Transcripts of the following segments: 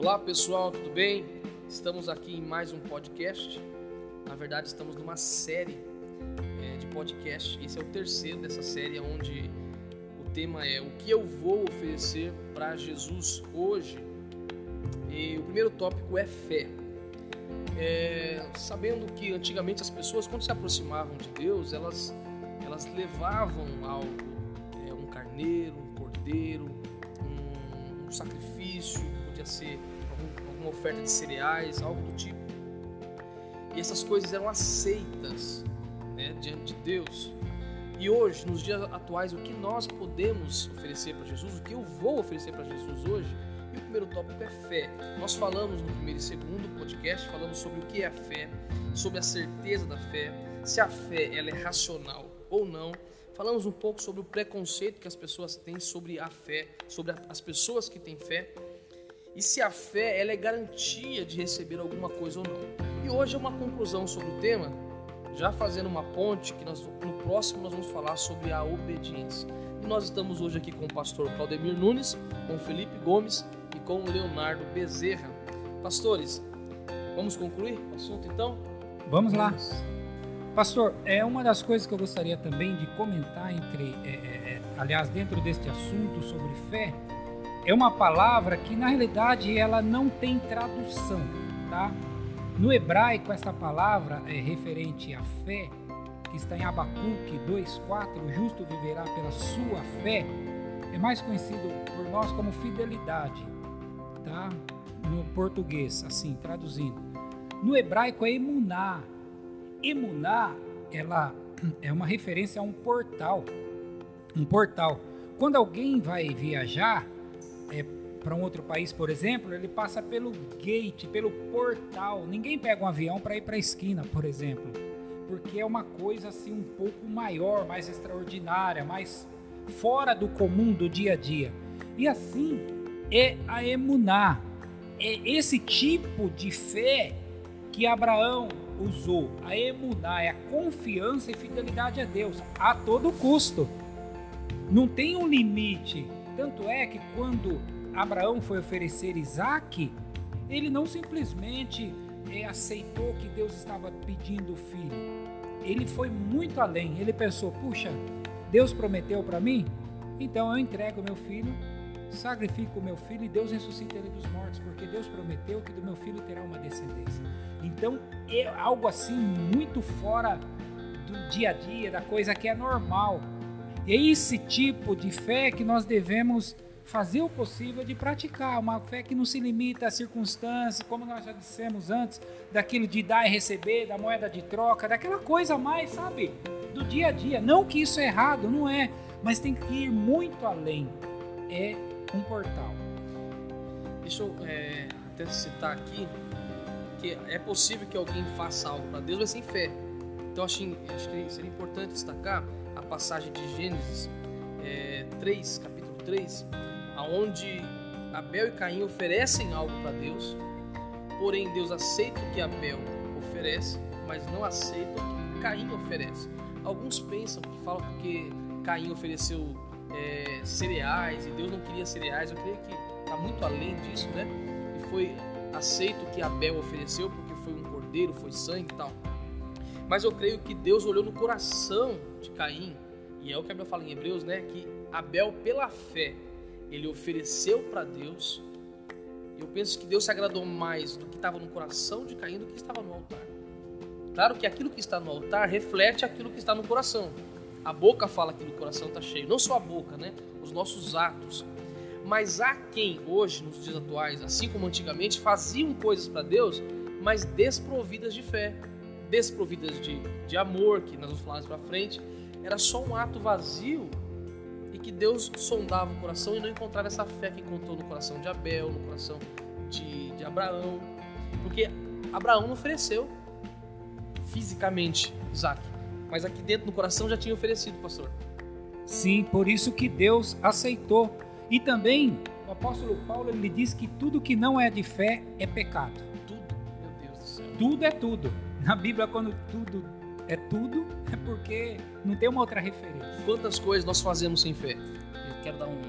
Olá pessoal, tudo bem? Estamos aqui em mais um podcast. Na verdade, estamos numa série é, de podcast. Esse é o terceiro dessa série, onde o tema é o que eu vou oferecer para Jesus hoje. E o primeiro tópico é fé. É, sabendo que antigamente as pessoas, quando se aproximavam de Deus, elas, elas levavam algo, é, um carneiro, um cordeiro, um, um sacrifício, podia ser alguma oferta de cereais, algo do tipo. E essas coisas eram aceitas né, diante de Deus. E hoje, nos dias atuais, o que nós podemos oferecer para Jesus, o que eu vou oferecer para Jesus hoje, e o primeiro tópico é fé. Nós falamos no primeiro e segundo podcast, falamos sobre o que é a fé, sobre a certeza da fé, se a fé ela é racional ou não. Falamos um pouco sobre o preconceito que as pessoas têm sobre a fé, sobre as pessoas que têm fé e se a fé ela é garantia de receber alguma coisa ou não. E hoje é uma conclusão sobre o tema, já fazendo uma ponte que nós, no próximo nós vamos falar sobre a obediência. E nós estamos hoje aqui com o pastor Claudemir Nunes, com Felipe Gomes e com Leonardo Bezerra. Pastores, vamos concluir o assunto então? Vamos lá. Pastor, é uma das coisas que eu gostaria também de comentar entre, é, é, é aliás, dentro deste assunto sobre fé, é uma palavra que na realidade ela não tem tradução, tá? No hebraico essa palavra é referente à fé, que está em Abacuque 2:4, o justo viverá pela sua fé, é mais conhecido por nós como fidelidade, tá? No português, assim, traduzindo. No hebraico é emuná. Emuná, ela é uma referência a um portal. Um portal. Quando alguém vai viajar, é, para um outro país, por exemplo, ele passa pelo gate, pelo portal. Ninguém pega um avião para ir para a esquina, por exemplo, porque é uma coisa assim um pouco maior, mais extraordinária, mais fora do comum do dia a dia. E assim é a emuná. É esse tipo de fé que Abraão usou. A emuná é a confiança e fidelidade a Deus a todo custo. Não tem um limite tanto é que quando Abraão foi oferecer Isaac, ele não simplesmente é, aceitou que Deus estava pedindo o filho. Ele foi muito além. Ele pensou: puxa, Deus prometeu para mim, então eu entrego meu filho, sacrifico o meu filho e Deus ressuscita ele dos mortos, porque Deus prometeu que do meu filho terá uma descendência. Então é algo assim muito fora do dia a dia, da coisa que é normal. É esse tipo de fé que nós devemos fazer o possível de praticar, uma fé que não se limita às circunstâncias, como nós já dissemos antes, daquilo de dar e receber, da moeda de troca, daquela coisa mais, sabe, do dia a dia. Não que isso é errado, não é, mas tem que ir muito além. É um portal. Deixa eu é, até citar aqui que é possível que alguém faça algo para Deus, mas sem fé. Então acho, acho que seria importante destacar a passagem de Gênesis é, 3, capítulo 3, aonde Abel e Caim oferecem algo para Deus, porém Deus aceita o que Abel oferece, mas não aceita o que Caim oferece. Alguns pensam que falam porque Caim ofereceu é, cereais e Deus não queria cereais. Eu creio que está muito além disso, né? E foi aceito o que Abel ofereceu porque foi um cordeiro, foi sangue e tal. Mas eu creio que Deus olhou no coração de Caim, e é o que a Bíblia fala em Hebreus, né? Que Abel, pela fé, ele ofereceu para Deus. Eu penso que Deus se agradou mais do que estava no coração de Caim do que estava no altar. Claro que aquilo que está no altar reflete aquilo que está no coração. A boca fala que no coração está cheio, não só a boca, né? Os nossos atos. Mas há quem hoje, nos dias atuais, assim como antigamente, faziam coisas para Deus, mas desprovidas de fé desprovidas de, de amor, que nós vamos falar mais para frente, era só um ato vazio e que Deus sondava o coração e não encontrava essa fé que encontrou no coração de Abel, no coração de, de Abraão, porque Abraão não ofereceu fisicamente Isaac, mas aqui dentro do coração já tinha oferecido, pastor. Sim, por isso que Deus aceitou. E também o apóstolo Paulo ele diz que tudo que não é de fé é pecado. Tudo, meu Deus do céu. Tudo é tudo. Na Bíblia, quando tudo é tudo, é porque não tem uma outra referência. Quantas coisas nós fazemos sem fé? Eu quero dar um.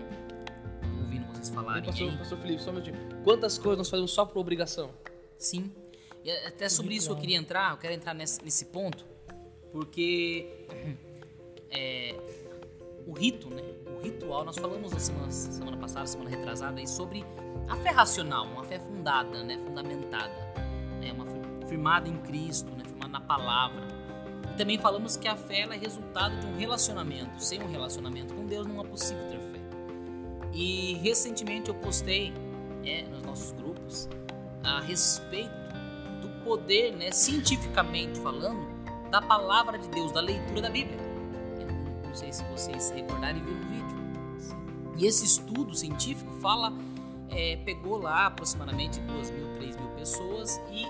ouvindo vocês falarem. pastor, pastor Felipe, só um minutinho. Quantas coisas nós fazemos só por obrigação? Sim. E até sobre isso eu queria entrar, eu quero entrar nesse, nesse ponto, porque é, o rito, né? O ritual, nós falamos na semana, semana passada, semana retrasada, aí, sobre a fé racional, uma fé fundada, né? Fundamentada, né? Uma fé firmada em Cristo, né? Na palavra. E também falamos que a fé é resultado de um relacionamento. Sem um relacionamento com Deus não é possível ter fé. E recentemente eu postei é, nos nossos grupos a respeito do poder, né, cientificamente falando, da palavra de Deus, da leitura da Bíblia. Eu não sei se vocês se recordarem e viram o vídeo. E esse estudo científico fala, é, pegou lá aproximadamente 2 mil, 3 mil pessoas e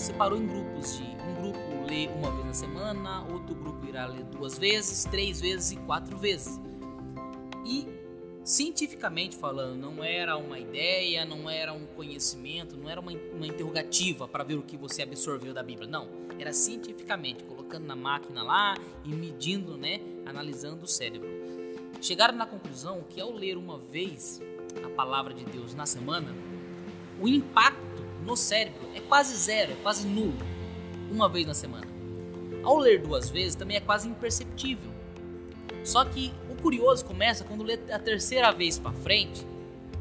separou em grupos de um grupo lê uma vez na semana, outro grupo irá ler duas vezes, três vezes e quatro vezes. E cientificamente falando, não era uma ideia, não era um conhecimento, não era uma, uma interrogativa para ver o que você absorveu da Bíblia, não. Era cientificamente, colocando na máquina lá e medindo, né, analisando o cérebro. Chegaram na conclusão que ao ler uma vez a palavra de Deus na semana, o impacto no cérebro é quase zero, é quase nulo, uma vez na semana. Ao ler duas vezes também é quase imperceptível. Só que o curioso começa quando lê a terceira vez para frente,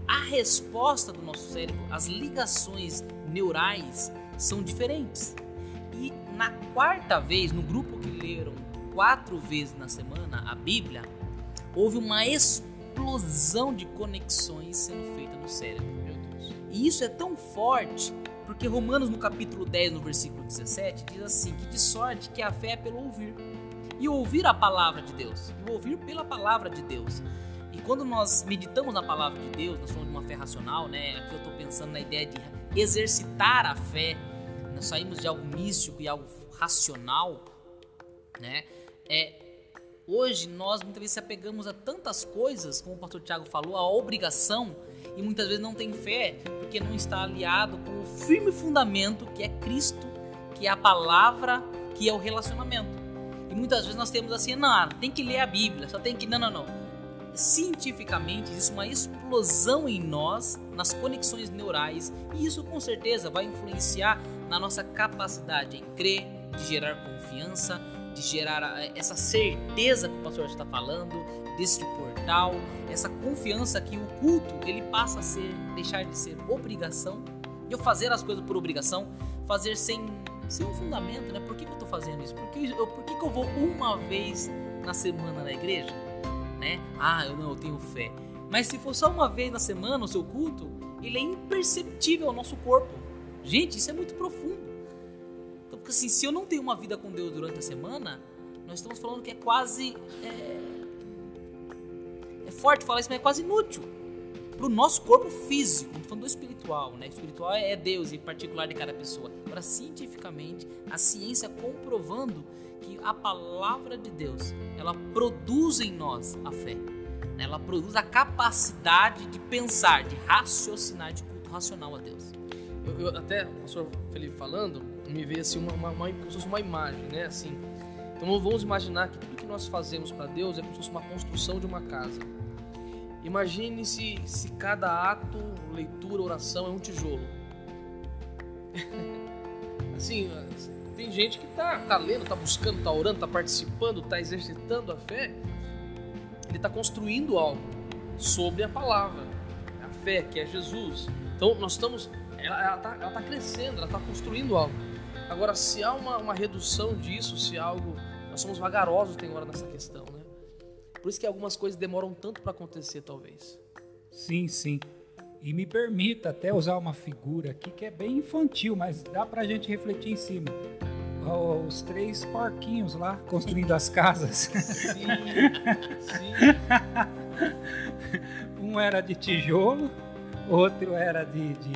a resposta do nosso cérebro, as ligações neurais são diferentes. E na quarta vez, no grupo que leram quatro vezes na semana a Bíblia, houve uma explosão de conexões sendo feita no cérebro. E isso é tão forte porque Romanos no capítulo 10, no versículo 17, diz assim: que de sorte que a fé é pelo ouvir. E ouvir a palavra de Deus. E ouvir pela palavra de Deus. E quando nós meditamos na palavra de Deus, nós falamos de uma fé racional, né? Aqui eu estou pensando na ideia de exercitar a fé. Nós saímos de algo místico e algo racional, né? É, hoje nós muitas vezes se apegamos a tantas coisas, como o pastor Tiago falou, a obrigação, e muitas vezes não tem fé porque não está aliado com o firme fundamento que é Cristo, que é a palavra, que é o relacionamento. E muitas vezes nós temos assim, não, tem que ler a Bíblia, só tem que. Não, não, não. Cientificamente existe uma explosão em nós, nas conexões neurais, e isso com certeza vai influenciar na nossa capacidade em crer, de gerar confiança, de gerar essa certeza que o pastor está falando, desse essa confiança que o culto ele passa a ser, deixar de ser obrigação, e eu fazer as coisas por obrigação, fazer sem sem um fundamento, né? Por que, que eu estou fazendo isso? Por, que eu, por que, que eu vou uma vez na semana na igreja? Né? Ah, eu não, eu tenho fé. Mas se for só uma vez na semana o seu culto, ele é imperceptível ao nosso corpo. Gente, isso é muito profundo. Então, porque assim, se eu não tenho uma vida com Deus durante a semana, nós estamos falando que é quase. É forte falar isso, mas é quase inútil para o nosso corpo físico, não falando do espiritual, né? Espiritual é Deus e particular de cada pessoa. Agora, cientificamente, a ciência comprovando que a palavra de Deus, ela produz em nós a fé. Né? Ela produz a capacidade de pensar, de raciocinar, de culto racional a Deus. Eu, eu até, o pastor Felipe falando, me veio assim uma, uma, uma, como se fosse uma imagem, né? Assim, então vamos imaginar que tudo que nós fazemos para Deus é como se fosse uma construção de uma casa. Imagine se, se cada ato, leitura, oração é um tijolo. assim, tem gente que tá, tá lendo, tá buscando, tá orando, tá participando, tá exercitando a fé. Ele tá construindo algo sobre a palavra, a fé que é Jesus. Então nós estamos, ela, ela, tá, ela tá crescendo, ela tá construindo algo. Agora, se há uma, uma redução disso, se há algo, nós somos vagarosos tem hora nessa questão, né? Por isso que algumas coisas demoram tanto para acontecer, talvez. Sim, sim. E me permita até usar uma figura aqui que é bem infantil, mas dá pra gente refletir em cima. Os três porquinhos lá construindo as casas. Sim, sim. um era de tijolo, outro era de, de,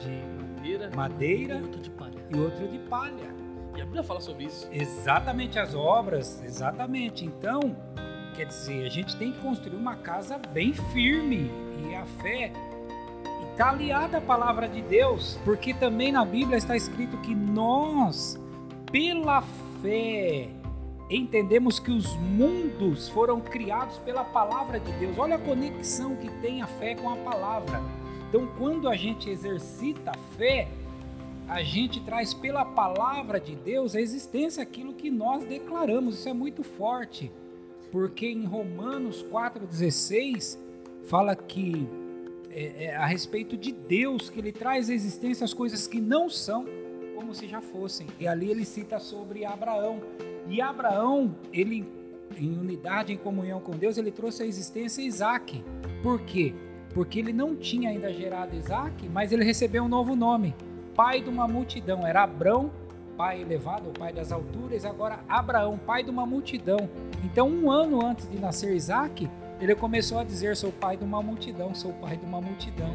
de Madeira. madeira E outro de palha. e outro de palha. E a Bíblia fala sobre isso. Exatamente as obras, exatamente. Então, quer dizer, a gente tem que construir uma casa bem firme e a fé está aliada à palavra de Deus, porque também na Bíblia está escrito que nós, pela fé, entendemos que os mundos foram criados pela palavra de Deus. Olha a conexão que tem a fé com a palavra. Então, quando a gente exercita a fé, a gente traz pela palavra de Deus a existência aquilo que nós declaramos. Isso é muito forte, porque em Romanos 4,16 fala que é, é, a respeito de Deus, que ele traz à existência as coisas que não são como se já fossem. E ali ele cita sobre Abraão. E Abraão, ele em unidade, em comunhão com Deus, ele trouxe à existência Isaac. Por quê? Porque ele não tinha ainda gerado Isaac, mas ele recebeu um novo nome pai de uma multidão. Era Abrão, pai elevado, o pai das alturas, agora Abraão, pai de uma multidão. Então, um ano antes de nascer Isaac, ele começou a dizer: Sou pai de uma multidão, sou pai de uma multidão.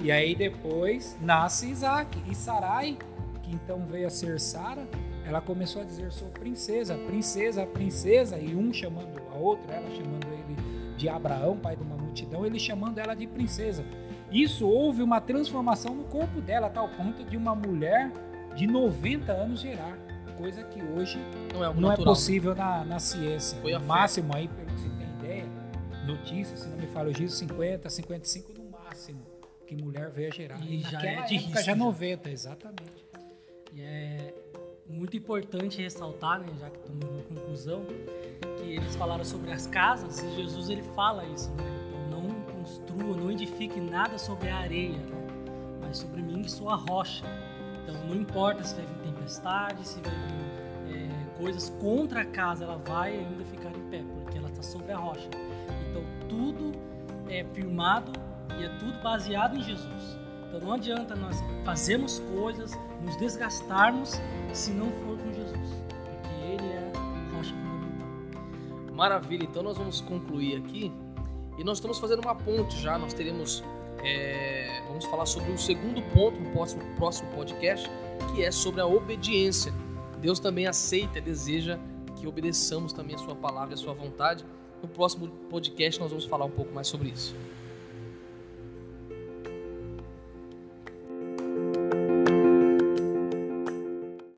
E aí depois nasce Isaac. E Sarai, que então veio a ser Sara, ela começou a dizer: Sou princesa, princesa, princesa. E um chamando a outra, ela chamando ele de Abraão, pai de uma multidão, ele chamando ela de princesa. Isso houve uma transformação no corpo dela, a tal ponto de uma mulher de 90 anos gerar, coisa que hoje não é, não é possível na, na ciência. Foi no máximo fé. aí, pelo que você tem ideia, notícias, se não me falo isso, 50, 55 no máximo que mulher veio a gerar. E, e já é de risco. Já 90, exatamente. E é muito importante ressaltar, né, já que estamos na conclusão, que eles falaram sobre as casas e Jesus ele fala isso, né? construa, não edifique nada sobre a areia, né? mas sobre mim que sou a rocha. Então não importa se vai vir tempestade, se vai vir é, coisas contra a casa, ela vai ainda ficar em pé, porque ela está sobre a rocha. Então tudo é firmado e é tudo baseado em Jesus. Então não adianta nós fazermos coisas, nos desgastarmos se não for com Jesus, porque Ele é a rocha fundamental. Maravilha, então nós vamos concluir aqui e nós estamos fazendo uma ponte já, nós teremos. É, vamos falar sobre o segundo ponto no próximo, próximo podcast, que é sobre a obediência. Deus também aceita e deseja que obedeçamos também a Sua palavra e a Sua vontade. No próximo podcast nós vamos falar um pouco mais sobre isso.